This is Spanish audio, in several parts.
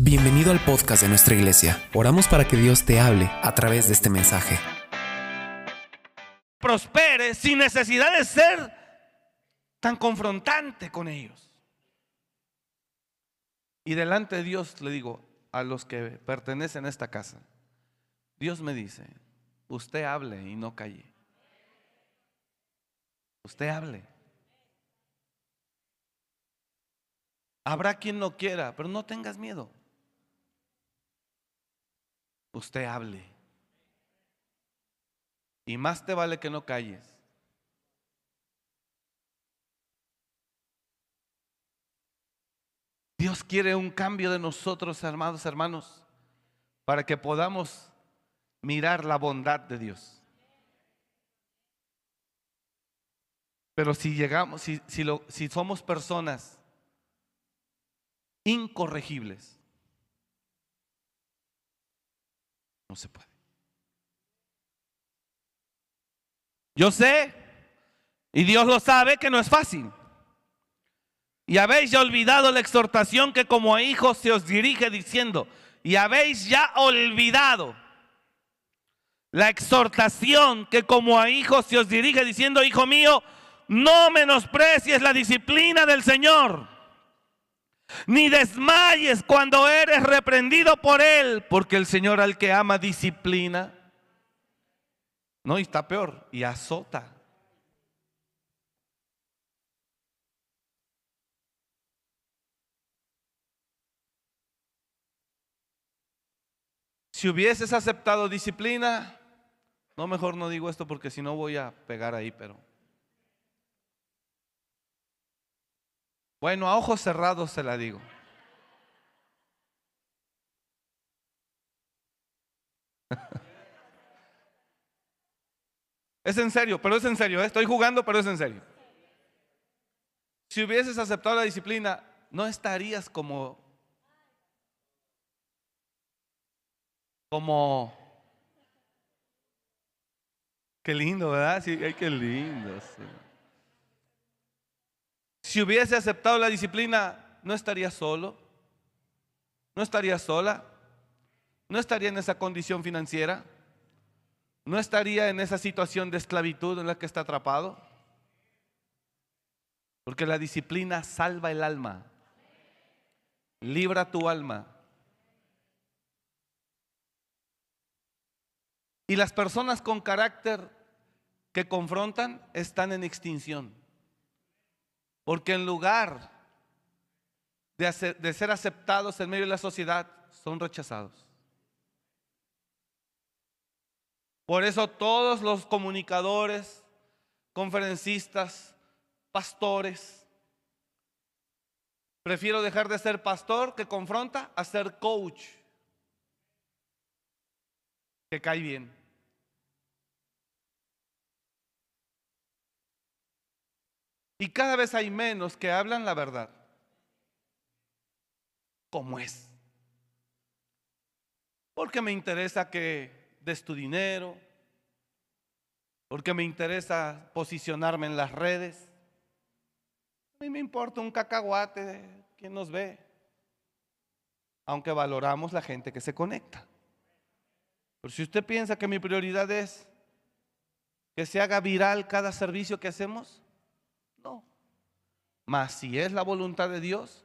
Bienvenido al podcast de nuestra iglesia. Oramos para que Dios te hable a través de este mensaje. prospere sin necesidad de ser tan confrontante con ellos. Y delante de Dios le digo a los que pertenecen a esta casa, Dios me dice, usted hable y no calle. Usted hable. Habrá quien no quiera, pero no tengas miedo. Usted hable. Y más te vale que no calles. Dios quiere un cambio de nosotros, hermanos, hermanos, para que podamos mirar la bondad de Dios. Pero si llegamos, si, si, lo- si somos personas incorregibles, no se puede. Yo sé, y Dios lo sabe, que no es fácil. Y habéis ya olvidado la exhortación que como a hijos se os dirige diciendo, y habéis ya olvidado la exhortación que como a hijos se os dirige diciendo, hijo mío, no menosprecies la disciplina del Señor, ni desmayes cuando eres reprendido por Él, porque el Señor al que ama disciplina, no, y está peor, y azota. Si hubieses aceptado disciplina, no, mejor no digo esto porque si no voy a pegar ahí, pero... Bueno, a ojos cerrados se la digo. Es en serio, pero es en serio, ¿eh? estoy jugando, pero es en serio. Si hubieses aceptado la disciplina, no estarías como como qué lindo, ¿verdad? Sí, ay, qué lindo. sí. Si hubiese aceptado la disciplina, no estaría solo, no estaría sola, no estaría en esa condición financiera, no estaría en esa situación de esclavitud en la que está atrapado. Porque la disciplina salva el alma, libra tu alma. Y las personas con carácter que confrontan están en extinción. Porque en lugar de, ser aceptados en medio de la sociedad, son rechazados. Por eso todos los comunicadores, conferencistas, pastores, prefiero dejar de ser pastor que confronta a ser coach, que cae bien. Y cada vez hay menos que hablan la verdad, como es. Porque me interesa que des tu dinero, porque me interesa posicionarme en las redes. A mí me importa un cacahuate quién nos ve, aunque valoramos la gente que se conecta. Pero si usted piensa que mi prioridad es que se haga viral cada servicio que hacemos. Mas si es la voluntad de Dios,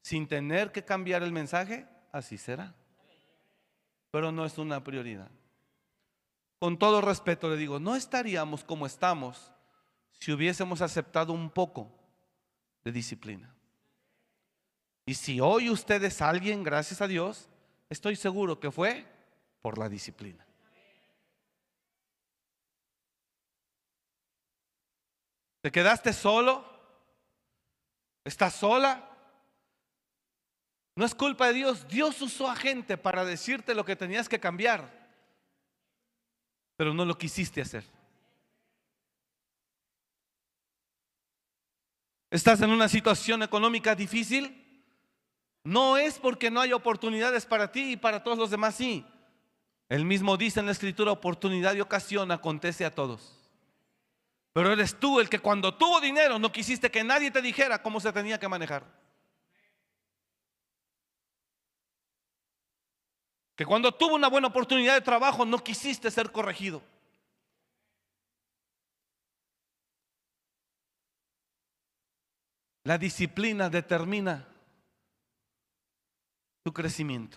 sin tener que cambiar el mensaje, así será. Pero no es una prioridad. Con todo respeto le digo, no estaríamos como estamos si hubiésemos aceptado un poco de disciplina. Y si hoy usted es alguien, gracias a Dios, estoy seguro que fue por la disciplina. ¿Te quedaste solo? ¿Estás sola? No es culpa de Dios. Dios usó a gente para decirte lo que tenías que cambiar, pero no lo quisiste hacer. ¿Estás en una situación económica difícil? No es porque no hay oportunidades para ti y para todos los demás, sí. El mismo dice en la escritura, oportunidad y ocasión acontece a todos. Pero eres tú el que cuando tuvo dinero no quisiste que nadie te dijera cómo se tenía que manejar. Que cuando tuvo una buena oportunidad de trabajo no quisiste ser corregido. La disciplina determina tu crecimiento.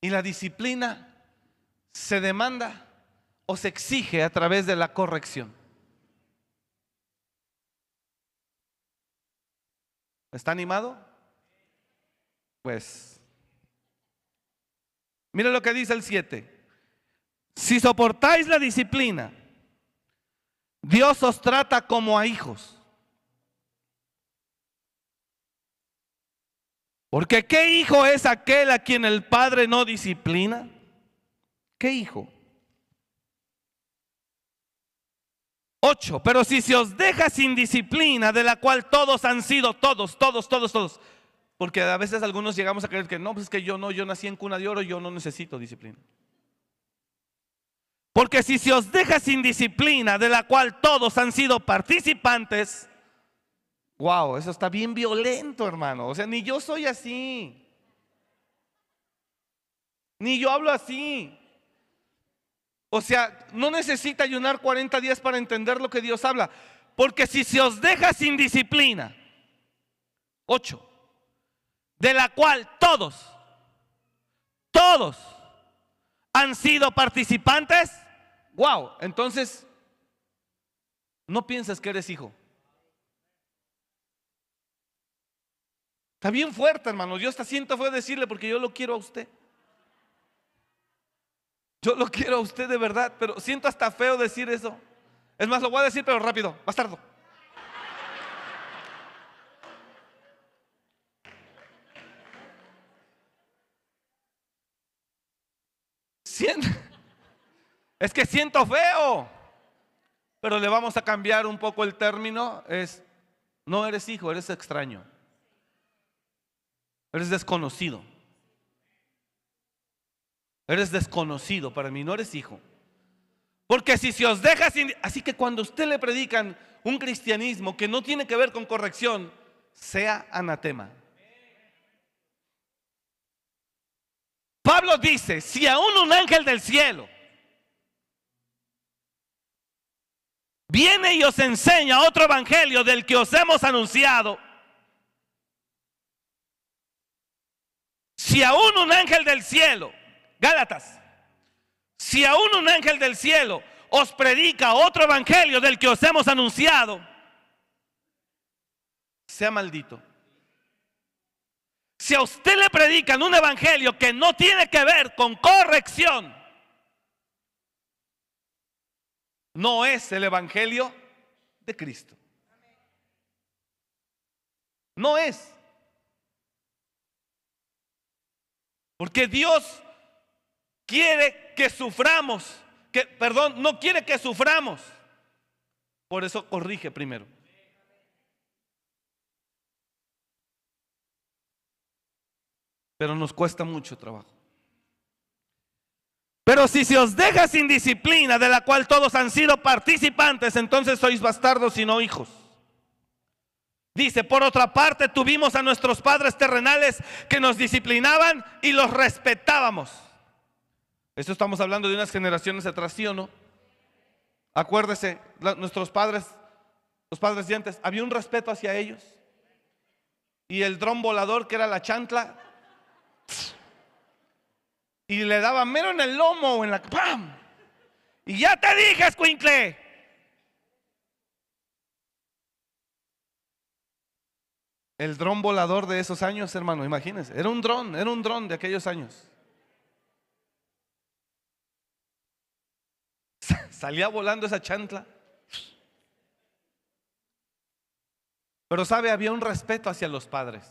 Y la disciplina se demanda o se exige a través de la corrección. ¿Está animado? Pues, mire lo que dice el 7. Si soportáis la disciplina, Dios os trata como a hijos. Porque ¿qué hijo es aquel a quien el padre no disciplina? ¿Qué hijo? Ocho, pero si se os deja sin disciplina, de la cual todos han sido, todos, todos, todos, todos. Porque a veces algunos llegamos a creer que no, pues es que yo no, yo nací en cuna de oro, yo no necesito disciplina. Porque si se os deja sin disciplina, de la cual todos han sido participantes, wow, eso está bien violento, hermano. O sea, ni yo soy así. Ni yo hablo así. O sea, no necesita ayunar 40 días para entender lo que Dios habla. Porque si se os deja sin disciplina, ocho, de la cual todos, todos han sido participantes, Wow, entonces no piensas que eres hijo. Está bien fuerte, hermano. Yo hasta siento fue decirle porque yo lo quiero a usted. Yo lo quiero a usted de verdad, pero siento hasta feo decir eso. Es más, lo voy a decir, pero rápido, bastardo. Siento. Es que siento feo. Pero le vamos a cambiar un poco el término. Es, no eres hijo, eres extraño. Eres desconocido. Eres desconocido para mí, no eres hijo. Porque si se os deja sin... Así que cuando usted le predican un cristianismo que no tiene que ver con corrección, sea anatema. Pablo dice, si aún un ángel del cielo viene y os enseña otro evangelio del que os hemos anunciado, si aún un ángel del cielo, Gálatas, si aún un ángel del cielo os predica otro evangelio del que os hemos anunciado, sea maldito. Si a usted le predican un evangelio que no tiene que ver con corrección, no es el Evangelio de Cristo. No es. Porque Dios quiere que suframos, que perdón, no quiere que suframos. Por eso corrige primero. Pero nos cuesta mucho trabajo. Pero si se os deja sin disciplina, de la cual todos han sido participantes, entonces sois bastardos y no hijos. Dice, por otra parte, tuvimos a nuestros padres terrenales que nos disciplinaban y los respetábamos. Esto estamos hablando de unas generaciones atrás, ¿sí o no? Acuérdese, nuestros padres, los padres dientes, había un respeto hacia ellos. Y el dron volador, que era la chantla, y le daba mero en el lomo o en la... ¡Pam! Y ya te dije, escuincle. El dron volador de esos años, hermano, imagínense. Era un dron, era un dron de aquellos años. Salía volando esa chantla. Pero sabe, había un respeto hacia los padres.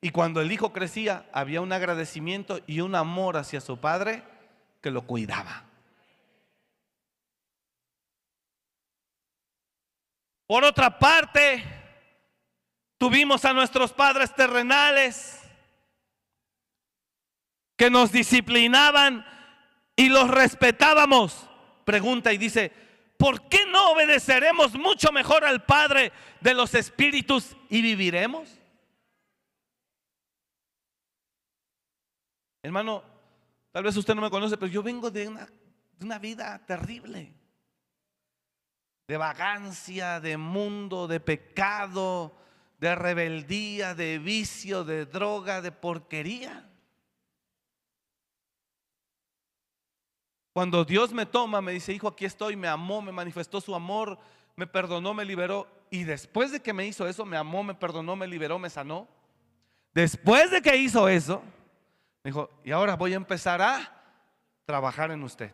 Y cuando el hijo crecía, había un agradecimiento y un amor hacia su padre que lo cuidaba. Por otra parte, tuvimos a nuestros padres terrenales que nos disciplinaban y los respetábamos. Pregunta y dice, ¿por qué no obedeceremos mucho mejor al Padre de los Espíritus y viviremos? Hermano, tal vez usted no me conoce, pero yo vengo de una, vida terrible. De vagancia, de mundo, de pecado, de rebeldía, de vicio, de droga, de porquería. Cuando Dios me toma, me dice, hijo, aquí estoy, me amó, me manifestó su amor, me perdonó, me liberó. Y después de que me hizo eso, me amó, me perdonó, me liberó, me sanó. Después de que hizo eso, me dijo, y ahora voy a empezar a trabajar en usted.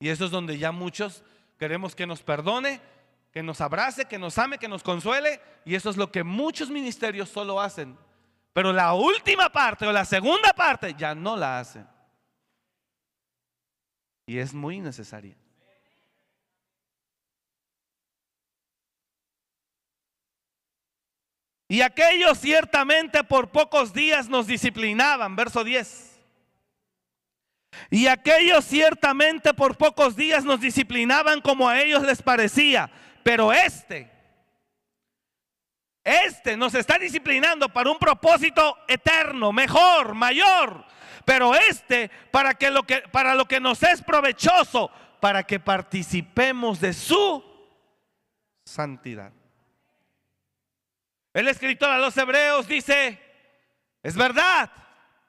Y eso es donde ya muchos queremos que nos perdone, que nos abrace, que nos ame, que nos consuele. Y eso es lo que muchos ministerios solo hacen. Pero la última parte o la segunda parte ya no la hace. Y es muy necesaria. Y aquellos ciertamente por pocos días nos disciplinaban, verso 10. Y aquellos ciertamente por pocos días nos disciplinaban como a ellos les parecía, pero este este nos está disciplinando para un propósito eterno, mejor, mayor. Pero este para que lo que para lo que nos es provechoso, para que participemos de su santidad. El escritor a los hebreos dice, es verdad,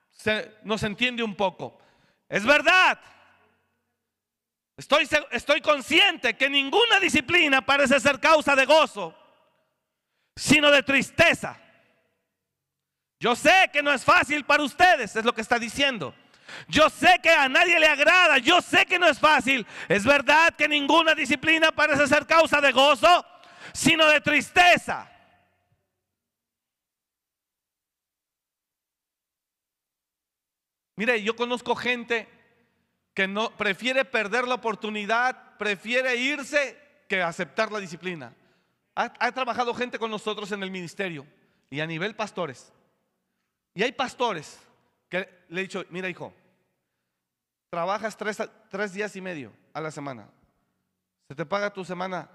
se, nos entiende un poco, es verdad. Estoy, estoy consciente que ninguna disciplina parece ser causa de gozo sino de tristeza. Yo sé que no es fácil para ustedes, es lo que está diciendo. Yo sé que a nadie le agrada, yo sé que no es fácil. Es verdad que ninguna disciplina parece ser causa de gozo, sino de tristeza. Mire, yo conozco gente que no prefiere perder la oportunidad, prefiere irse que aceptar la disciplina. Ha, trabajado gente con nosotros en el ministerio y a nivel pastores. Y hay pastores que le he dicho, mira hijo, trabajas tres, tres días y medio a la semana. Se te paga tu semana.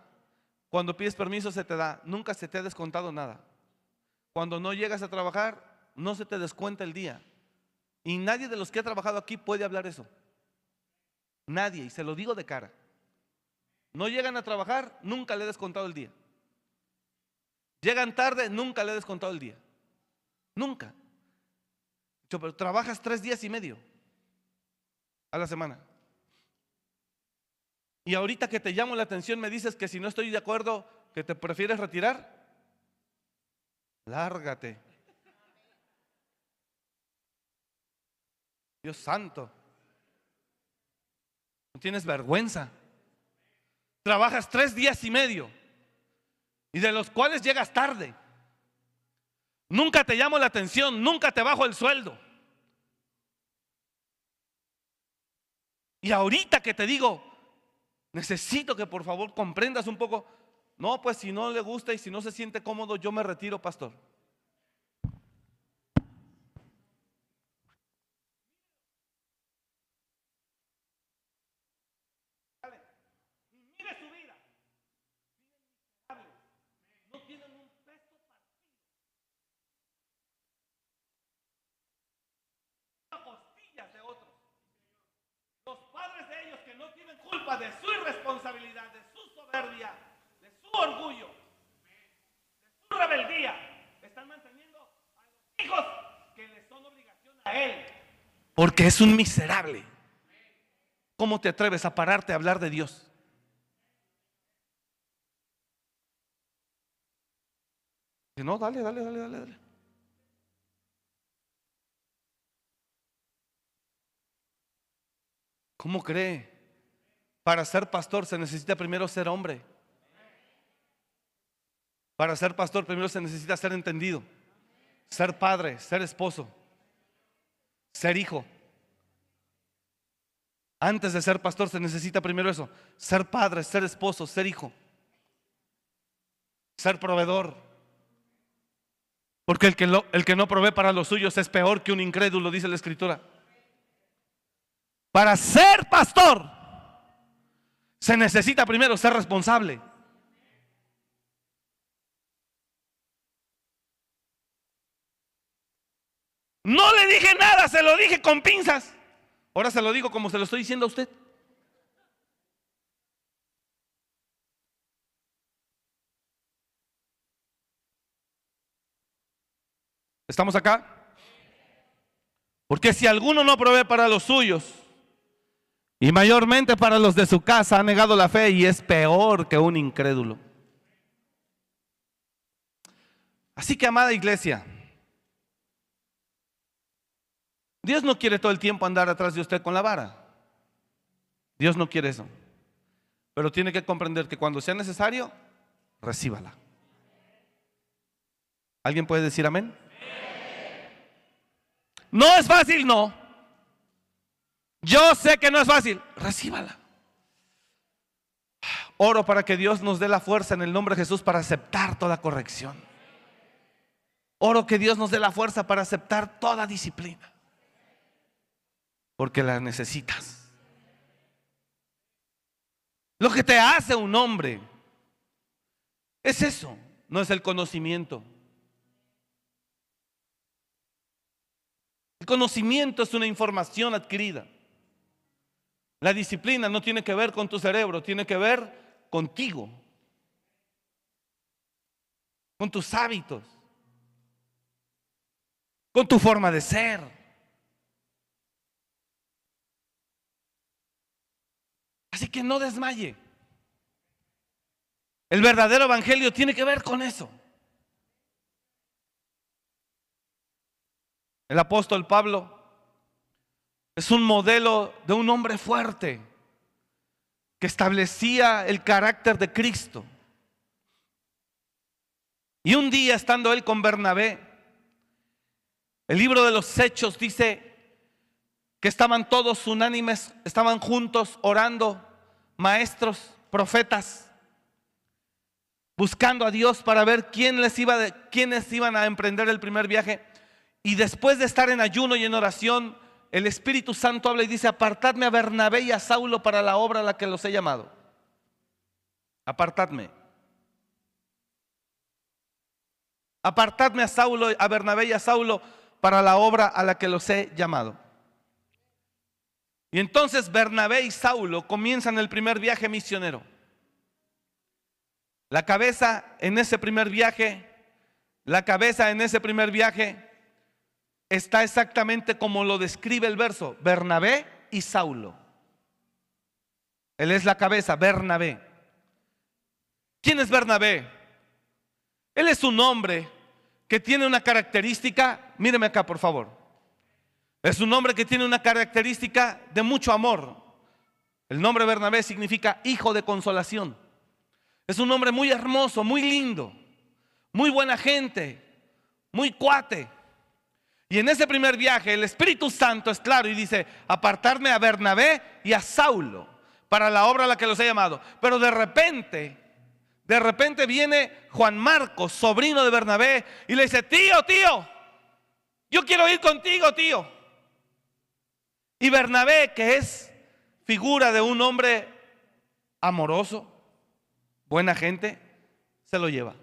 Cuando pides permiso se te da. Nunca se te ha descontado nada. Cuando no llegas a trabajar, no se te descuenta el día. Y nadie de los que ha trabajado aquí puede hablar eso. Nadie, y se lo digo de cara. No llegan a trabajar, nunca le he descontado el día. Llegan tarde, nunca le he descontado el día. Nunca. pero trabajas tres días y medio a la semana. Y ahorita que te llamo la atención me dices que si no estoy de acuerdo, que te prefieres retirar. Lárgate. Dios santo. No tienes vergüenza. Trabajas tres días y medio y de los cuales llegas tarde. Nunca te llamo la atención, nunca te bajo el sueldo. Y ahorita que te digo, necesito que por favor comprendas un poco. No, pues si no le gusta y si no se siente cómodo, yo me retiro, pastor. De su irresponsabilidad, de su soberbia, de su orgullo, de su rebeldía, están manteniendo a los hijos que le son obligación a él. Porque es un miserable. ¿Cómo te atreves a pararte a hablar de Dios? No, dale, dale, dale, dale, dale. ¿Cómo cree para ser pastor se necesita primero ser hombre. Para ser pastor primero se necesita ser entendido, ser padre, ser esposo, ser hijo. Antes de ser pastor se necesita primero eso, ser padre, ser esposo, ser hijo, ser proveedor. Porque el que, el que no provee para los suyos es peor que un incrédulo, dice la escritura. Para ser pastor se necesita primero ser responsable. No le dije nada, se lo dije con pinzas. Ahora se lo digo como se lo estoy diciendo a usted. ¿Estamos acá? Porque si alguno no provee para los suyos, y mayormente para los de su casa, ha negado la fe y es peor que un incrédulo. Así que, amada iglesia, Dios no quiere todo el tiempo andar atrás de usted con la vara. Dios no quiere eso. Pero tiene que comprender que cuando sea necesario, recíbala. ¿Alguien puede decir amén? No es fácil, no. Yo sé que no es fácil. Recíbala. Oro para que Dios nos dé la fuerza en el nombre de Jesús para aceptar toda corrección. Oro que Dios nos dé la fuerza para aceptar toda disciplina porque la necesitas. Lo que te hace un hombre es eso, no es el conocimiento. El conocimiento es una información adquirida. La disciplina no tiene que ver con tu cerebro, tiene que ver contigo, con tus hábitos, con tu forma de ser. Así que no desmaye. El verdadero evangelio tiene que ver con eso. El apóstol Pablo es un modelo de un hombre fuerte que establecía el carácter de Cristo. Y un día estando él con Bernabé, el libro de los Hechos dice que estaban todos unánimes, estaban juntos orando maestros, profetas, buscando a Dios para ver quién les iba de, quiénes iban a emprender el primer viaje. Y después de estar en ayuno y en oración, el Espíritu Santo habla y dice, apartadme a Bernabé y a Saulo para la obra a la que los he llamado. Apartadme. Apartadme a Saulo, a Bernabé y a Saulo para la obra a la que los he llamado. Y entonces Bernabé y Saulo comienzan el primer viaje misionero. La cabeza en ese primer viaje, la cabeza en ese primer viaje está exactamente como lo describe el verso, Bernabé y Saulo. Él es la cabeza, Bernabé. ¿Quién es Bernabé? Él es un hombre que tiene una característica, míreme acá por favor. Es un nombre que tiene una característica de mucho amor. El nombre Bernabé significa hijo de consolación. Es un nombre muy hermoso, muy lindo, muy buena gente, muy cuate. Y en ese primer viaje el Espíritu Santo es claro y dice, apartarme a Bernabé y a Saulo para la obra a la que los he llamado. Pero de repente, de repente viene Juan Marcos, sobrino de Bernabé, y le dice, tío, tío, yo quiero ir contigo, tío. Y Bernabé, que es figura de un hombre amoroso, buena gente, se lo lleva.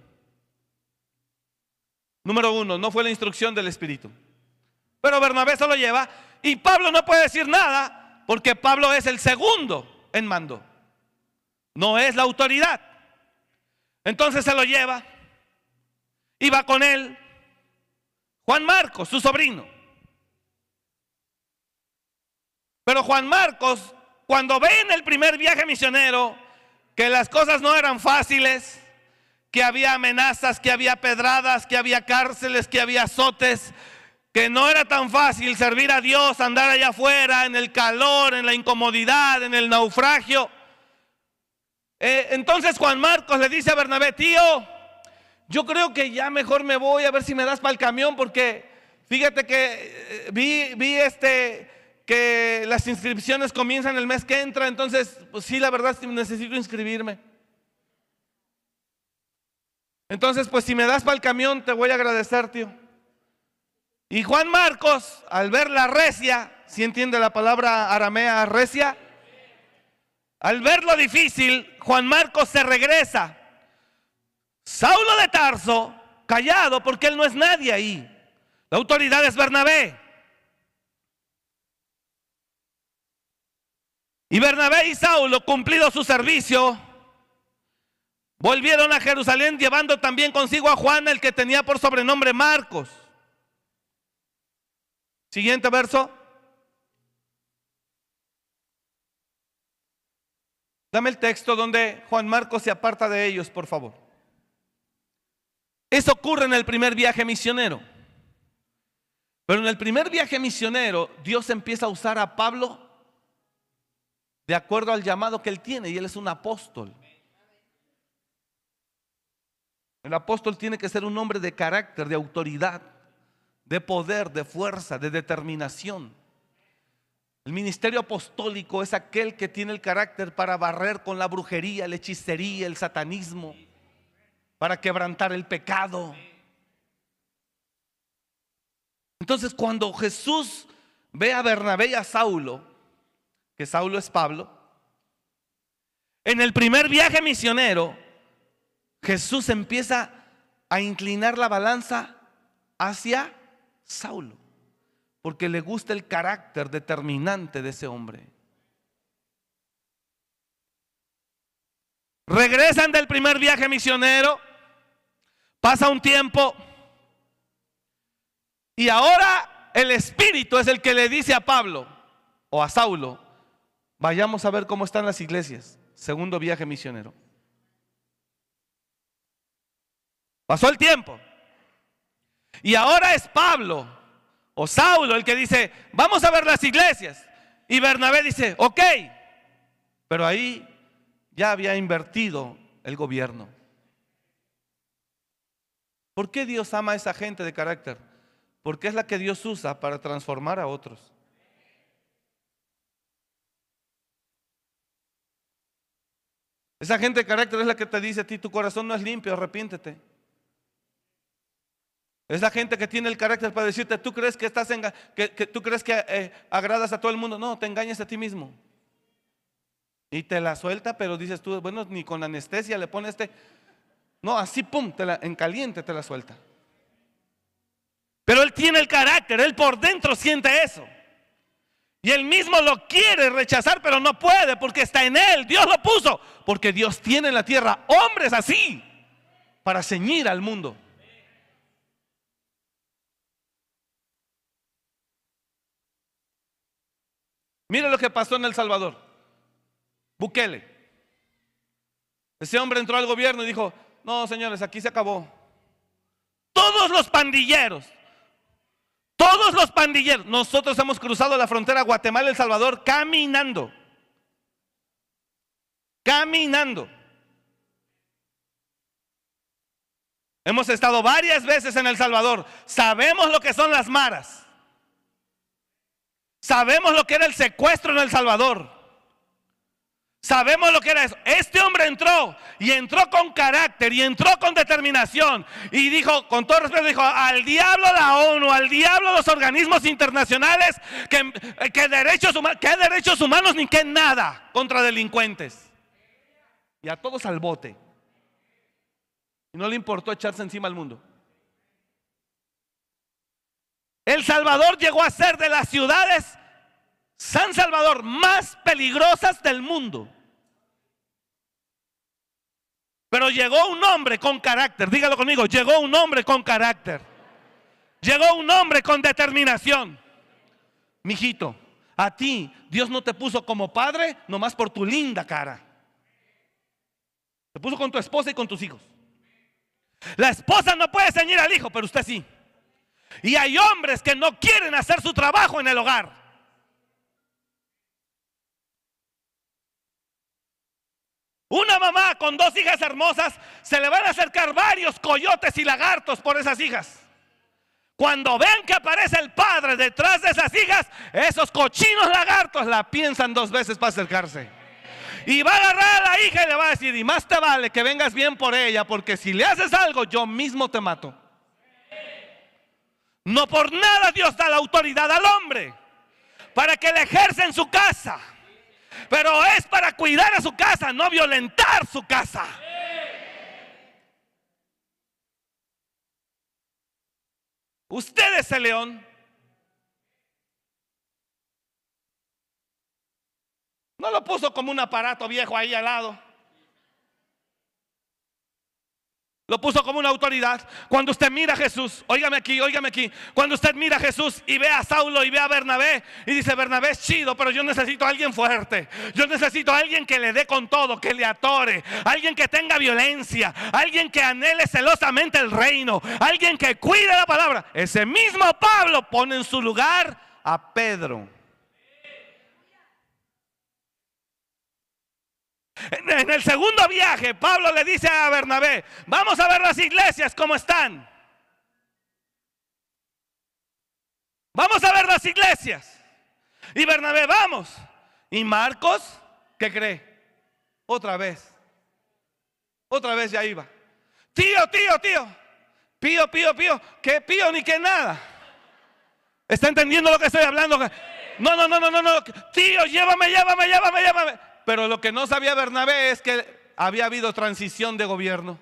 Número uno, no fue la instrucción del Espíritu. Pero Bernabé se lo lleva y Pablo no puede decir nada porque Pablo es el segundo en mando. No es la autoridad. Entonces se lo lleva y va con él Juan Marcos, su sobrino. Pero Juan Marcos, cuando ve en el primer viaje misionero que las cosas no eran fáciles, que había amenazas, que había pedradas, que había cárceles, que había azotes, que no era tan fácil servir a Dios, andar allá afuera en el calor, en la incomodidad, en el naufragio. Eh, entonces Juan Marcos le dice a Bernabé, tío, yo creo que ya mejor me voy a ver si me das para el camión porque fíjate que eh, vi, vi este que las inscripciones comienzan el mes que entra, entonces, pues sí, la verdad necesito inscribirme. Entonces, pues si me das para el camión, te voy a agradecer, tío. Y Juan Marcos, al ver la recia, si entiende la palabra aramea recia, al ver lo difícil, Juan Marcos se regresa. Saulo de Tarso, callado, porque él no es nadie ahí. La autoridad es Bernabé. Y Bernabé y Saulo, cumplido su servicio, volvieron a Jerusalén llevando también consigo a Juan, el que tenía por sobrenombre Marcos. Siguiente verso. Dame el texto donde Juan Marcos se aparta de ellos, por favor. Eso ocurre en el primer viaje misionero. Pero en el primer viaje misionero, Dios empieza a usar a Pablo de acuerdo al llamado que él tiene, y él es un apóstol. El apóstol tiene que ser un hombre de carácter, de autoridad, de poder, de fuerza, de determinación. El ministerio apostólico es aquel que tiene el carácter para barrer con la brujería, la hechicería, el satanismo, para quebrantar el pecado. Entonces cuando Jesús ve a Bernabé y a Saulo, que Saulo es Pablo, en el primer viaje misionero, Jesús empieza a inclinar la balanza hacia Saulo, porque le gusta el carácter determinante de ese hombre. Regresan del primer viaje misionero, pasa un tiempo y ahora el Espíritu es el que le dice a Pablo o a Saulo, Vayamos a ver cómo están las iglesias. Segundo viaje misionero. Pasó el tiempo. Y ahora es Pablo o Saulo el que dice, vamos a ver las iglesias. Y Bernabé dice, ok. Pero ahí ya había invertido el gobierno. ¿Por qué Dios ama a esa gente de carácter? Porque es la que Dios usa para transformar a otros. Esa gente de carácter es la que te dice a ti, tu corazón no es limpio, arrepiéntete. Es la gente que tiene el carácter para decirte, tú crees que estás en, que, tú crees que eh, agradas a todo el mundo. No, te engañas a ti mismo. Y te la suelta, pero dices tú, bueno, ni con anestesia le pone este. No, así pum, en caliente te la suelta. Pero él tiene el carácter, él por dentro siente eso. Y él mismo lo quiere rechazar, pero no puede porque está en él. Dios lo puso. Porque Dios tiene en la tierra hombres así para ceñir al mundo. Mire lo que pasó en El Salvador. Bukele. Ese hombre entró al gobierno y dijo, no, señores, aquí se acabó. Todos los pandilleros, todos los pandilleros, nosotros hemos cruzado la frontera Guatemala-El Salvador caminando. Caminando. Hemos estado varias veces en El Salvador. Sabemos lo que son las maras. Sabemos lo que era el secuestro en El Salvador. Sabemos lo que era eso. Este hombre entró y entró con carácter y entró con determinación y dijo, con todo respeto, dijo, al diablo la ONU, al diablo los organismos internacionales, que, derechos, que derechos humanos ni que nada contra delincuentes. Y a todos al bote. Y no le importó echarse encima al mundo. El Salvador llegó a ser de las ciudades San Salvador más peligrosas del mundo. Pero llegó un hombre con carácter, dígalo conmigo, llegó un hombre con carácter. Llegó un hombre con determinación. Mijito, a ti Dios no te puso como padre nomás por tu linda cara. Te puso con tu esposa y con tus hijos. La esposa no puede ceñir al hijo, pero usted sí. Y hay hombres que no quieren hacer su trabajo en el hogar. Una mamá con dos hijas hermosas, se le van a acercar varios coyotes y lagartos por esas hijas. Cuando vean que aparece el padre detrás de esas hijas, esos cochinos lagartos la piensan dos veces para acercarse. Y va a agarrar a la hija y le va a decir, y más te vale que vengas bien por ella, porque si le haces algo, yo mismo te mato. No por nada Dios da la autoridad al hombre, para que le ejerza en su casa. Pero es para cuidar a su casa, no violentar su casa. Usted es el león. No lo puso como un aparato viejo ahí al lado. Lo puso como una autoridad. Cuando usted mira a Jesús, óigame aquí, óigame aquí. Cuando usted mira a Jesús y ve a Saulo y ve a Bernabé y dice, Bernabé es chido, pero yo necesito a alguien fuerte. Yo necesito a alguien que le dé con todo, que le atore. Alguien que tenga violencia. Alguien que anhele celosamente el reino. Alguien que cuide la palabra. Ese mismo Pablo pone en su lugar a Pedro. En el segundo viaje, Pablo le dice a Bernabé, vamos a ver las iglesias cómo están. Vamos a ver las iglesias. Y Bernabé, vamos. Y Marcos, ¿qué cree? Otra vez. Otra vez ya iba. Tío, tío, tío. Pío, pío, pío. ¿Qué pío ni qué nada? ¿Está entendiendo lo que estoy hablando? No, no, no, no, no, no. Tío, llévame, llévame, llévame, llévame. Pero lo que no sabía Bernabé es que había habido transición de gobierno.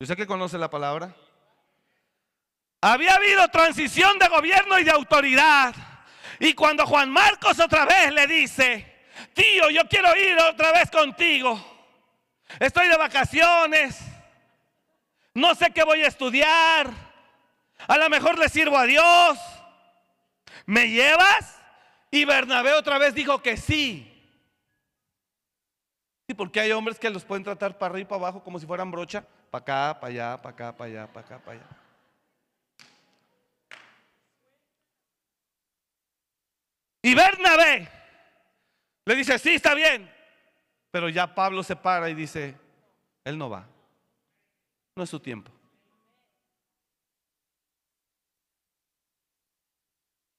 ¿Usted que conoce la palabra? Había habido transición de gobierno y de autoridad. Y cuando Juan Marcos otra vez le dice, tío, yo quiero ir otra vez contigo. Estoy de vacaciones. No sé qué voy a estudiar. A lo mejor le sirvo a Dios. ¿Me llevas? Y Bernabé otra vez dijo que sí. Sí, porque hay hombres que los pueden tratar para arriba y para abajo como si fueran brocha, para acá, para allá, para acá, para allá, para acá, para allá. Y Bernabé le dice, sí, está bien. Pero ya Pablo se para y dice, él no va. No es su tiempo.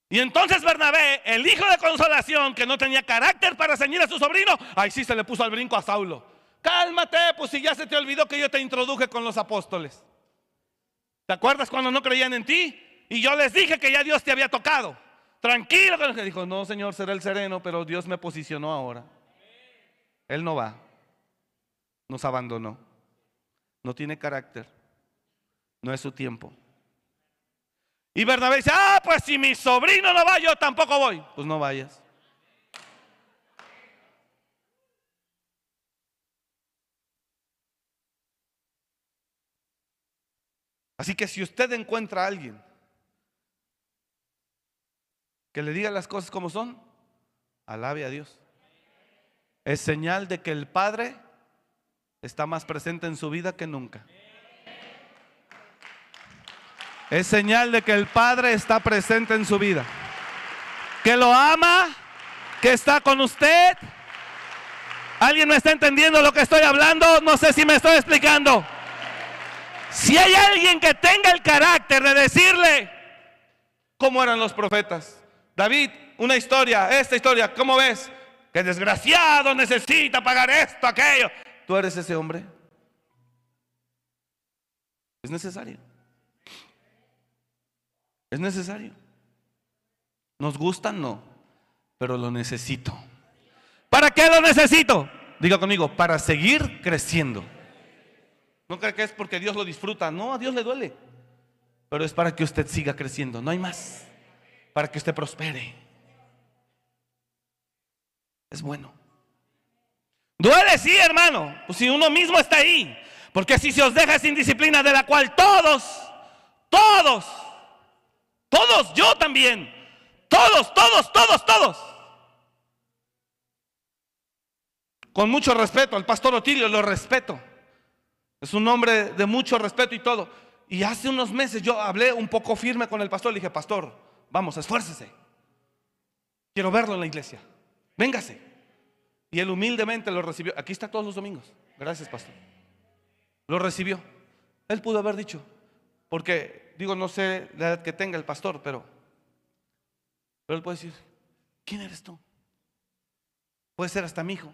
Y entonces Bernabé, el hijo de consolación, que no tenía carácter para ceñir a su sobrino, ahí sí se le puso al brinco a Saulo. Cálmate, pues si ya se te olvidó que yo te introduje con los apóstoles. ¿Te acuerdas cuando no creían en ti? Y yo les dije que ya Dios te había tocado. Tranquilo. Que dijo, no, Señor, será el sereno, pero Dios me posicionó ahora. Él no va. Nos abandonó. No tiene carácter. No es su tiempo. Y Bernabé dice, ah, pues si mi sobrino no va, yo tampoco voy. Pues no vayas. Así que si usted encuentra a alguien que le diga las cosas como son, alabe a Dios. Es señal de que el Padre está más presente en su vida que nunca. Es señal de que el Padre está presente en su vida. Que lo ama, que está con usted. ¿Alguien me está entendiendo lo que estoy hablando? No sé si me estoy explicando. Si hay alguien que tenga el carácter de decirle cómo eran los profetas. David, una historia, esta historia, ¿cómo ves? Que desgraciado necesita pagar esto, aquello. ¿Tú eres ese hombre? Es necesario. Es necesario. ¿Nos gusta? No, pero lo necesito. ¿Para qué lo necesito? Diga conmigo, para seguir creciendo. No creo que es porque Dios lo disfruta, no, a Dios le duele. Pero es para que usted siga creciendo, no hay más. Para que usted prospere. Es bueno. Duele, sí, hermano. Pues si uno mismo está ahí. Porque si se os deja sin disciplina de la cual todos, todos todos, yo también. Todos, todos, todos, todos. Con mucho respeto, al pastor Otilio lo respeto. Es un hombre de mucho respeto y todo. Y hace unos meses yo hablé un poco firme con el pastor. Le dije, pastor, vamos, esfuércese. Quiero verlo en la iglesia. Véngase. Y él humildemente lo recibió. Aquí está todos los domingos. Gracias, pastor. Lo recibió. Él pudo haber dicho, porque digo, no sé la edad que tenga el pastor, pero, pero él puede decir, ¿quién eres tú? Puede ser hasta mi hijo.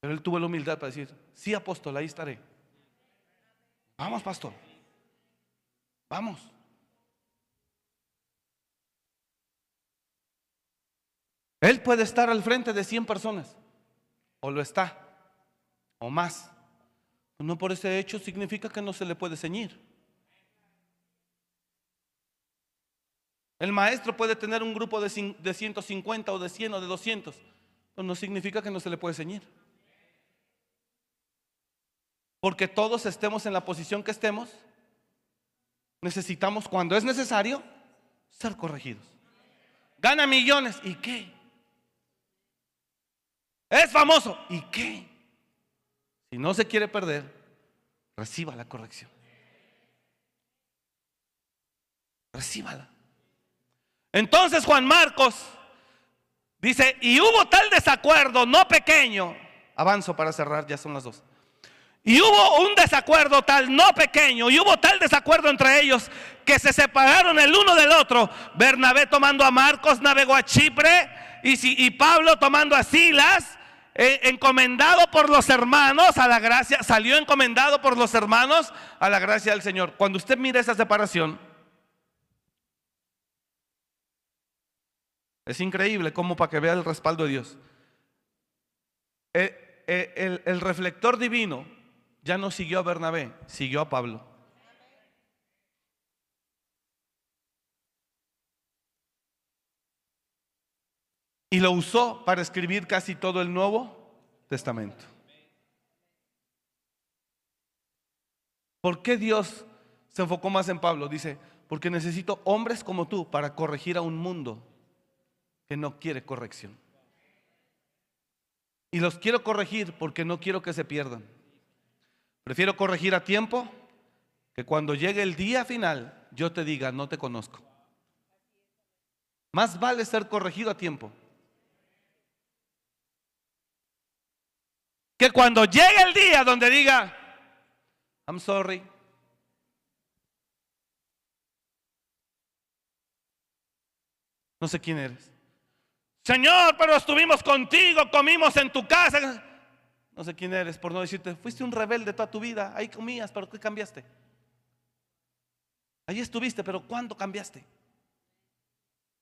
Pero él tuvo la humildad para decir, sí, apóstol, ahí estaré. Vamos, pastor. Vamos. Él puede estar al frente de 100 personas, o lo está, o más. No por ese hecho significa que no se le puede ceñir. El maestro puede tener un grupo de 150 o de 100 o de 200, pero no significa que no se le puede ceñir. Porque todos estemos en la posición que estemos, necesitamos, cuando es necesario, ser corregidos. Gana millones, ¿y qué? Es famoso, ¿y qué? Si no se quiere perder, reciba la corrección. Recíbala. Entonces Juan Marcos dice, y hubo tal desacuerdo, no pequeño, avanzo para cerrar, ya son las dos. Y hubo un desacuerdo tal, no pequeño, y hubo tal desacuerdo entre ellos que se separaron el uno del otro. Bernabé tomando a Marcos navegó a Chipre y, si- y Pablo tomando a Silas, encomendado por los hermanos a la gracia, salió encomendado por los hermanos a la gracia del Señor. Cuando usted mira esa separación, es increíble como para que vea el respaldo de Dios. Eh, eh, el reflector divino ya no siguió a Bernabé, siguió a Pablo. Y lo usó para escribir casi todo el Nuevo Testamento. ¿Por qué Dios se enfocó más en Pablo? Dice, porque necesito hombres como tú para corregir a un mundo que no quiere corrección. Y los quiero corregir porque no quiero que se pierdan. Prefiero corregir a tiempo que cuando llegue el día final yo te diga, no te conozco. Más vale ser corregido a tiempo. Que cuando llegue el día donde diga, I'm sorry. No sé quién eres. Señor, pero estuvimos contigo, comimos en tu casa. No sé quién eres, por no decirte, fuiste un rebelde toda tu vida, ahí comías, pero ¿qué cambiaste? Ahí estuviste, pero ¿cuándo cambiaste?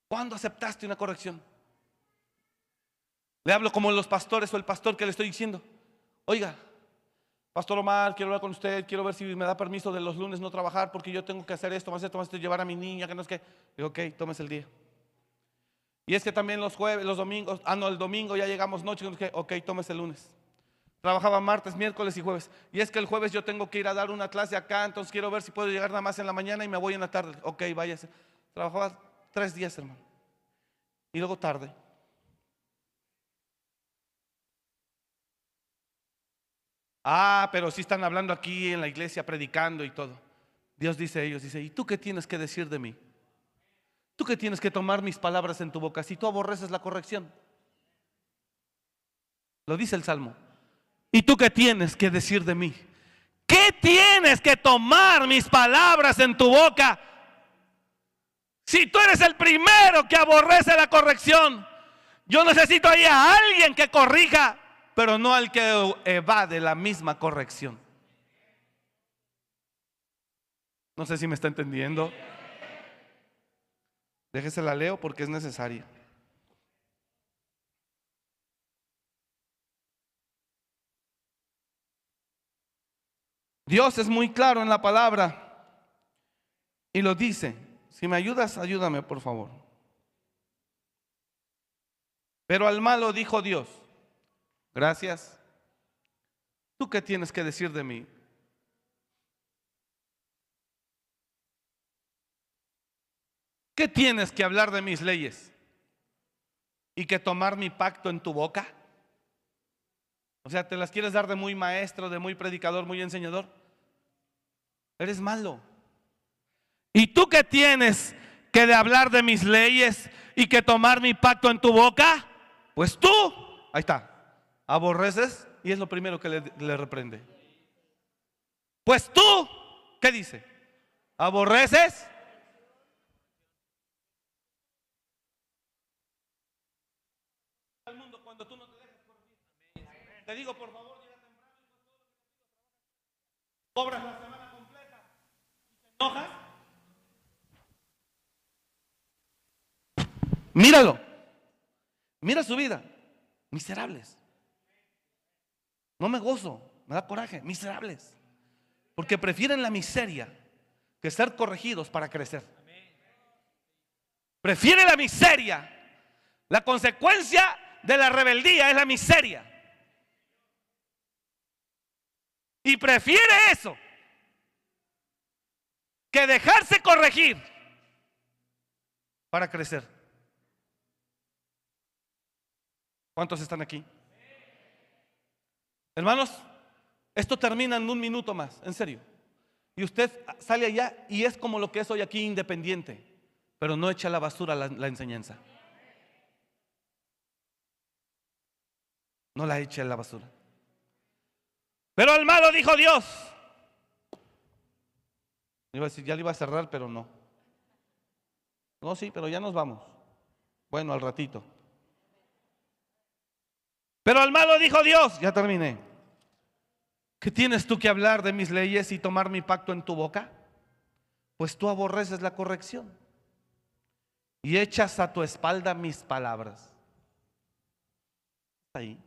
¿Cuándo aceptaste una corrección? Le hablo como los pastores o el pastor que le estoy diciendo, oiga, Pastor Omar, quiero hablar con usted, quiero ver si me da permiso de los lunes no trabajar porque yo tengo que hacer esto, más esto, más esto, llevar a mi niña, que no es que. Digo, ok, tómese el día. Y es que también los jueves, los domingos, ah, no, el domingo ya llegamos noche, ok, tómese el lunes. Trabajaba martes, miércoles y jueves. Y es que el jueves yo tengo que ir a dar una clase acá, entonces quiero ver si puedo llegar nada más en la mañana y me voy en la tarde. Ok, váyase. Trabajaba tres días, hermano. Y luego tarde. Ah, pero sí están hablando aquí en la iglesia, predicando y todo. Dios dice a ellos, dice, ¿y tú qué tienes que decir de mí? ¿Tú qué tienes que tomar mis palabras en tu boca si tú aborreces la corrección? Lo dice el Salmo. ¿Y tú qué tienes que decir de mí? ¿Qué tienes que tomar mis palabras en tu boca? Si tú eres el primero que aborrece la corrección, yo necesito ahí a alguien que corrija, pero no al que evade la misma corrección. No sé si me está entendiendo. Déjese la leo porque es necesaria. Dios es muy claro en la palabra y lo dice. Si me ayudas, ayúdame, por favor. Pero al malo dijo Dios, gracias. ¿Tú qué tienes que decir de mí? ¿Qué tienes que hablar de mis leyes? ¿Y que tomar mi pacto en tu boca? O sea, ¿te las quieres dar de muy maestro, de muy predicador, muy enseñador? Eres malo. ¿Y tú qué tienes que de hablar de mis leyes y que tomar mi pacto en tu boca? Pues tú, ahí está, aborreces y es lo primero que le, le reprende. Pues tú, ¿qué dice? ¿Aborreces? Al mundo cuando tú no te dejas corregir. Te digo, por favor, llega temprano. Cobras la semana completa. ¿Te enojas? Míralo. Mira su vida. Miserables. No me gozo. Me da coraje, miserables. Porque prefieren la miseria que ser corregidos para crecer. Prefiere la miseria. La consecuencia de la rebeldía es la miseria. Y prefiere eso que dejarse corregir para crecer. ¿Cuántos están aquí? Hermanos, esto termina en un minuto más, en serio. Y usted sale allá y es como lo que es hoy aquí independiente, pero no echa la basura la, la enseñanza. No la eche a la basura. Pero al malo dijo Dios. Iba a decir, ya le iba a cerrar, pero no. No, sí, pero ya nos vamos. Bueno, al ratito. Pero al malo dijo Dios, ya terminé. ¿Qué tienes tú que hablar de mis leyes y tomar mi pacto en tu boca? Pues tú aborreces la corrección y echas a tu espalda mis palabras. Ahí.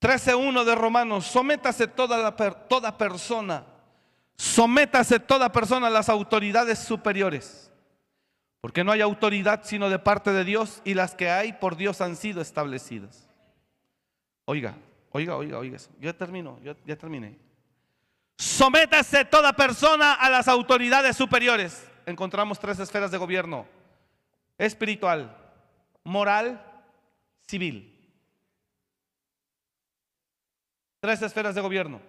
13.1 de Romanos, sométase toda, la, toda persona, sométase toda persona a las autoridades superiores, porque no hay autoridad sino de parte de Dios y las que hay por Dios han sido establecidas. Oiga, oiga, oiga, oiga, ya termino, ya, ya terminé. Sométase toda persona a las autoridades superiores. Encontramos tres esferas de gobierno, espiritual, moral, civil. Tres esferas de gobierno.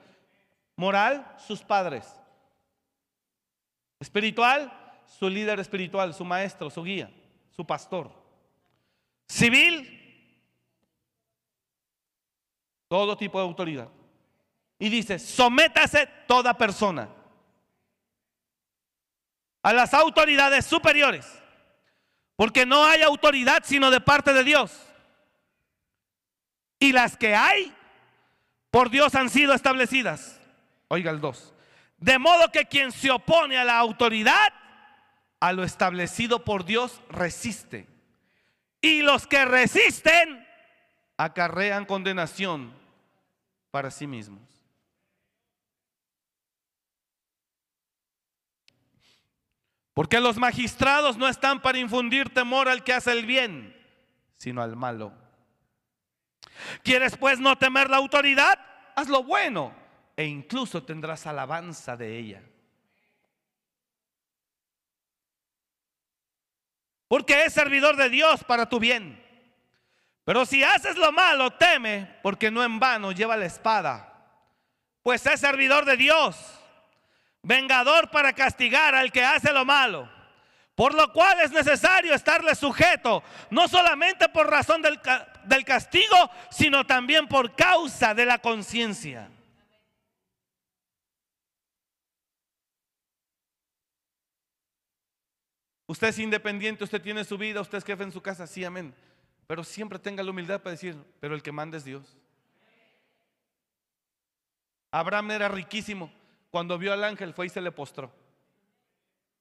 Moral, sus padres. Espiritual, su líder espiritual, su maestro, su guía, su pastor. Civil, todo tipo de autoridad. Y dice, sométase toda persona a las autoridades superiores, porque no hay autoridad sino de parte de Dios. Y las que hay por Dios han sido establecidas. Oiga el 2. De modo que quien se opone a la autoridad, a lo establecido por Dios, resiste. Y los que resisten, acarrean condenación para sí mismos. Porque los magistrados no están para infundir temor al que hace el bien, sino al malo. ¿Quieres pues no temer la autoridad? Haz lo bueno e incluso tendrás alabanza de ella. Porque es servidor de Dios para tu bien. Pero si haces lo malo, teme, porque no en vano lleva la espada. Pues es servidor de Dios, vengador para castigar al que hace lo malo. Por lo cual es necesario estarle sujeto, no solamente por razón del, del castigo, sino también por causa de la conciencia. Usted es independiente, usted tiene su vida, usted es jefe en su casa, sí, amén. Pero siempre tenga la humildad para decir, pero el que manda es Dios. Abraham era riquísimo. Cuando vio al ángel fue y se le postró.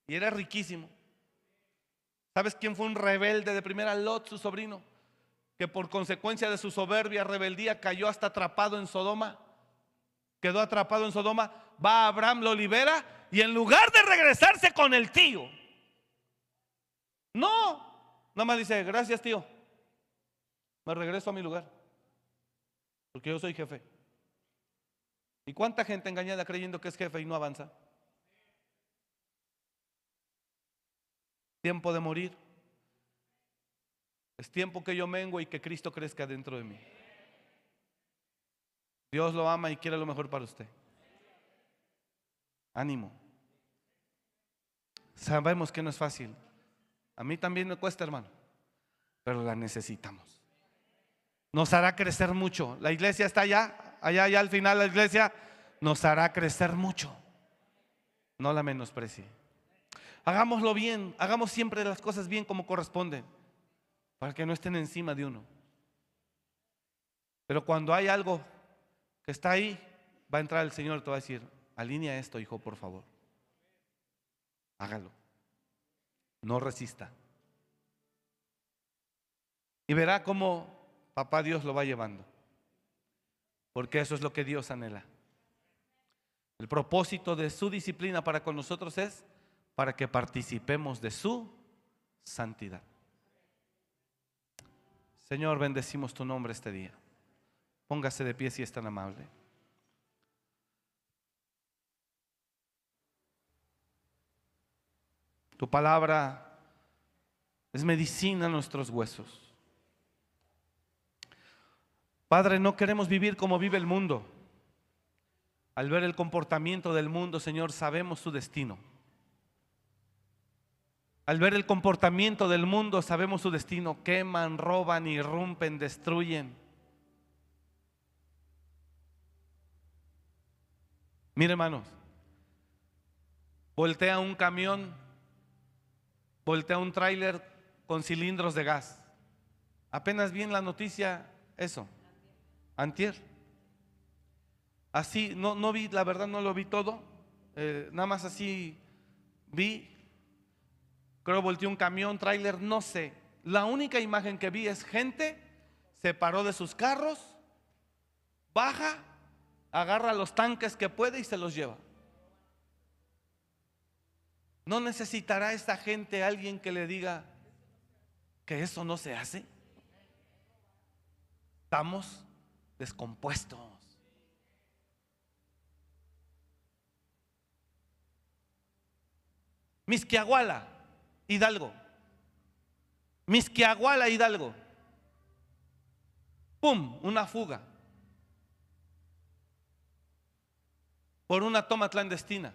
Y era riquísimo. ¿Sabes quién fue un rebelde de primera? Lot, su sobrino, que por consecuencia de su soberbia, rebeldía, cayó hasta atrapado en Sodoma. Quedó atrapado en Sodoma. Va Abraham, lo libera y en lugar de regresarse con el tío, no, nada más dice, gracias tío, me regreso a mi lugar, porque yo soy jefe. ¿Y cuánta gente engañada creyendo que es jefe y no avanza? tiempo de morir. Es tiempo que yo mengo y que Cristo crezca dentro de mí. Dios lo ama y quiere lo mejor para usted. Ánimo. Sabemos que no es fácil. A mí también me cuesta, hermano, pero la necesitamos. Nos hará crecer mucho. La iglesia está allá, allá, allá al final la iglesia nos hará crecer mucho. No la menosprecie. Hagámoslo bien, hagamos siempre las cosas bien como corresponden, para que no estén encima de uno. Pero cuando hay algo que está ahí, va a entrar el Señor y te va a decir, alinea esto, hijo, por favor. hágalo. No resista. Y verá cómo papá Dios lo va llevando. Porque eso es lo que Dios anhela. El propósito de su disciplina para con nosotros es para que participemos de su santidad. Señor, bendecimos tu nombre este día. Póngase de pie si es tan amable. Tu palabra es medicina a nuestros huesos. Padre, no queremos vivir como vive el mundo. Al ver el comportamiento del mundo, Señor, sabemos su destino. Al ver el comportamiento del mundo, sabemos su destino. Queman, roban, irrumpen, destruyen. Mire, hermanos, voltea un camión voltea un tráiler con cilindros de gas. Apenas vi en la noticia eso, antier. Así, no, no vi, la verdad no lo vi todo, eh, nada más así vi, creo volteó un camión, tráiler, no sé. La única imagen que vi es gente se paró de sus carros, baja, agarra los tanques que puede y se los lleva. ¿No necesitará esta gente alguien que le diga que eso no se hace? Estamos descompuestos. Misquiahuala, Hidalgo. Misquiahuala, Hidalgo. ¡Pum! Una fuga. Por una toma clandestina.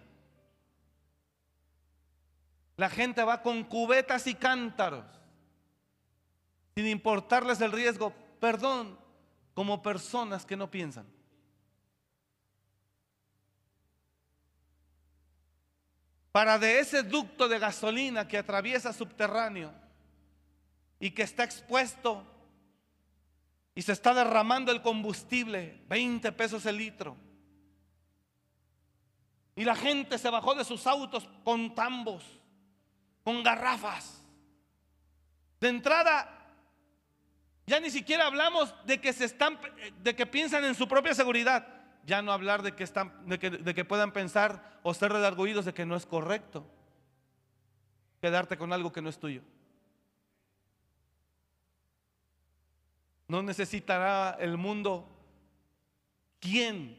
La gente va con cubetas y cántaros, sin importarles el riesgo, perdón, como personas que no piensan. Para de ese ducto de gasolina que atraviesa subterráneo y que está expuesto y se está derramando el combustible, 20 pesos el litro. Y la gente se bajó de sus autos con tambos con garrafas. De entrada, ya ni siquiera hablamos de que se están, de que piensan en su propia seguridad. Ya no hablar de que, están, de que, de que puedan pensar o ser redarguidos de que no es correcto quedarte con algo que no es tuyo. No necesitará el mundo quien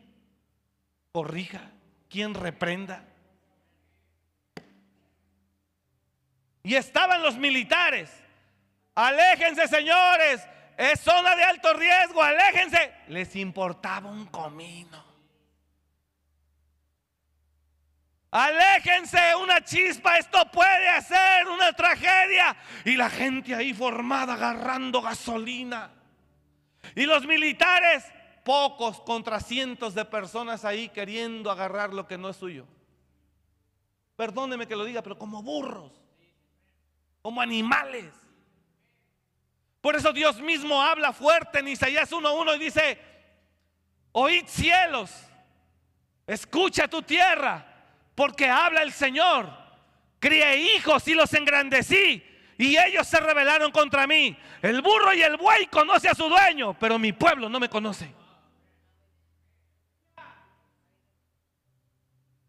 corrija, quien reprenda. Y estaban los militares. Aléjense, señores. Es zona de alto riesgo. Aléjense. Les importaba un comino. Aléjense, una chispa, esto puede hacer una tragedia. Y la gente ahí formada agarrando gasolina. Y los militares, pocos contra cientos de personas ahí queriendo agarrar lo que no es suyo. Perdóneme que lo diga, pero como burros como animales. Por eso Dios mismo habla fuerte en Isaías 1.1 y dice, oíd cielos, escucha tu tierra, porque habla el Señor. Crié hijos y los engrandecí y ellos se rebelaron contra mí. El burro y el buey conoce a su dueño, pero mi pueblo no me conoce.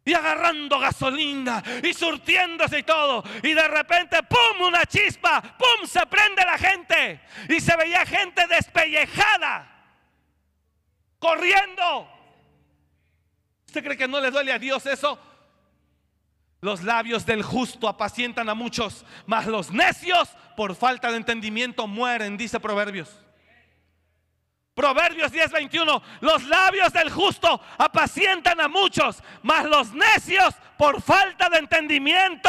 Y agarrando gasolina y surtiéndose y todo. Y de repente, ¡pum! Una chispa, ¡pum! Se prende la gente. Y se veía gente despellejada, corriendo. ¿Usted cree que no le duele a Dios eso? Los labios del justo apacientan a muchos, mas los necios por falta de entendimiento mueren, dice Proverbios. Proverbios 10:21, los labios del justo apacientan a muchos, mas los necios por falta de entendimiento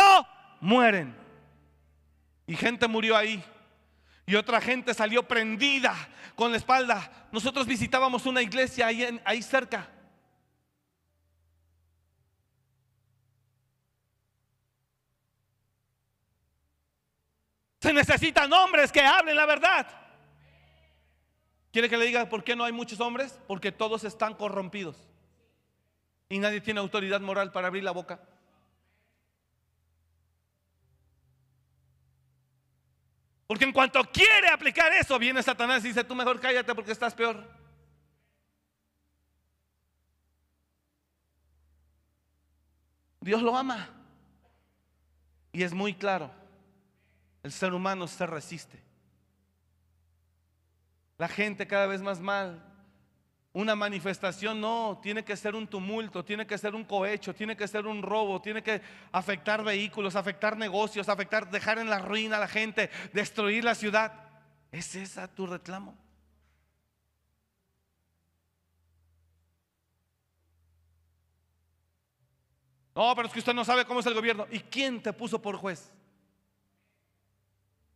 mueren. Y gente murió ahí. Y otra gente salió prendida con la espalda. Nosotros visitábamos una iglesia ahí, ahí cerca. Se necesitan hombres que hablen la verdad. ¿Quiere que le diga por qué no hay muchos hombres? Porque todos están corrompidos. Y nadie tiene autoridad moral para abrir la boca. Porque en cuanto quiere aplicar eso, viene Satanás y dice, tú mejor cállate porque estás peor. Dios lo ama. Y es muy claro, el ser humano se resiste. La gente cada vez más mal. Una manifestación no, tiene que ser un tumulto, tiene que ser un cohecho, tiene que ser un robo, tiene que afectar vehículos, afectar negocios, afectar, dejar en la ruina a la gente, destruir la ciudad. ¿Es esa tu reclamo? No, pero es que usted no sabe cómo es el gobierno. ¿Y quién te puso por juez?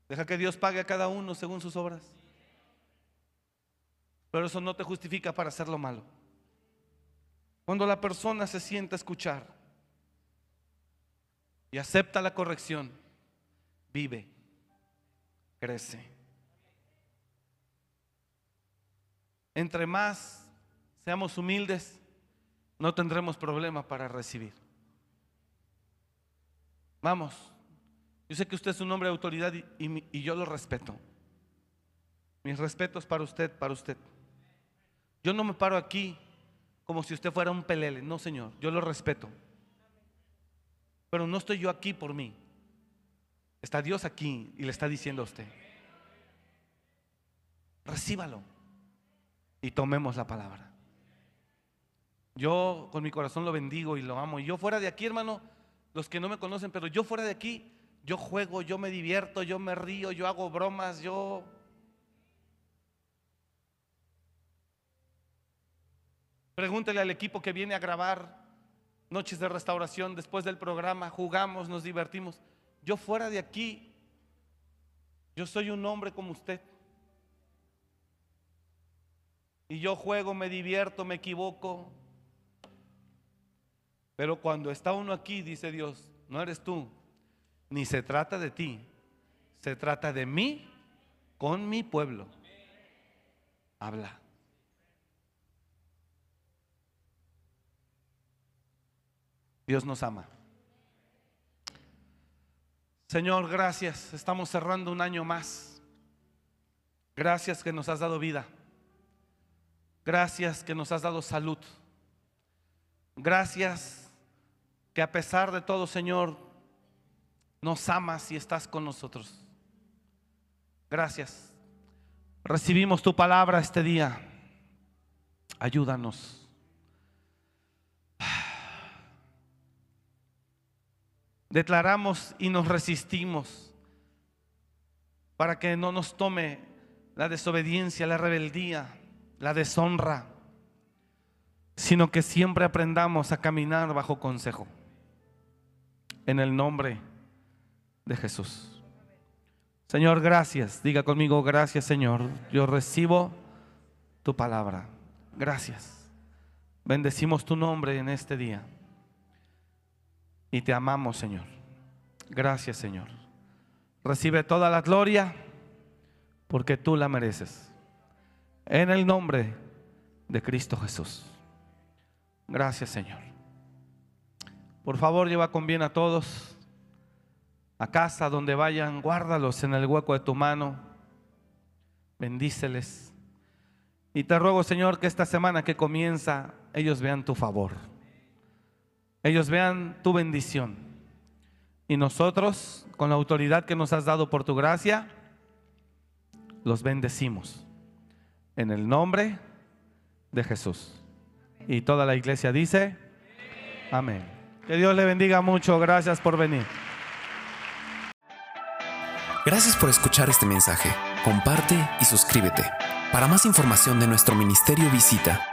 Deja que Dios pague a cada uno según sus obras. Pero eso no te justifica para hacer lo malo. Cuando la persona se sienta a escuchar y acepta la corrección, vive, crece. Entre más seamos humildes, no tendremos problema para recibir. Vamos, yo sé que usted es un hombre de autoridad y, yo lo respeto. Mis respetos para usted, para usted. Yo no me paro aquí como si usted fuera un pelele, no señor, yo lo respeto. Pero no estoy yo aquí por mí. Está Dios aquí y le está diciendo a usted, recíbalo y tomemos la palabra. Yo con mi corazón lo bendigo y lo amo. Y yo fuera de aquí, hermano, los que no me conocen, pero yo fuera de aquí, yo juego, yo me divierto, yo me río, yo hago bromas, yo... Pregúntele al equipo que viene a grabar noches de restauración después del programa, jugamos, nos divertimos. Yo fuera de aquí, yo soy un hombre como usted. Y yo juego, me divierto, me equivoco, pero cuando está uno aquí, dice Dios, no eres tú, ni se trata de ti, se trata de mí con mi pueblo. Habla. Dios nos ama. Señor, gracias. Estamos cerrando un año más. Gracias que nos has dado vida. Gracias que nos has dado salud. Gracias que a pesar de todo, Señor, nos amas y estás con nosotros. Gracias. Recibimos tu palabra este día. Ayúdanos. Declaramos y nos resistimos para que no nos tome la desobediencia, la rebeldía, la deshonra, sino que siempre aprendamos a caminar bajo consejo en el nombre de Jesús. Señor, gracias. Diga conmigo, gracias Señor. Yo recibo tu palabra. Gracias. Bendecimos tu nombre en este día. Y te amamos, Señor. Gracias, Señor. Recibe toda la gloria porque tú la mereces. En el nombre de Cristo Jesús. Gracias, Señor. Por favor, lleva con bien a todos a casa donde vayan, guárdalos en el hueco de tu mano, bendíceles. Y te ruego, Señor, que esta semana que comienza, ellos vean tu favor, ellos vean tu bendición. Y nosotros, con la autoridad que nos has dado por tu gracia, los bendecimos. En el nombre de Jesús. Y toda la iglesia dice, amén. Que Dios le bendiga mucho. Gracias por venir. Gracias por escuchar este mensaje. Comparte y suscríbete. Para más información de nuestro ministerio visita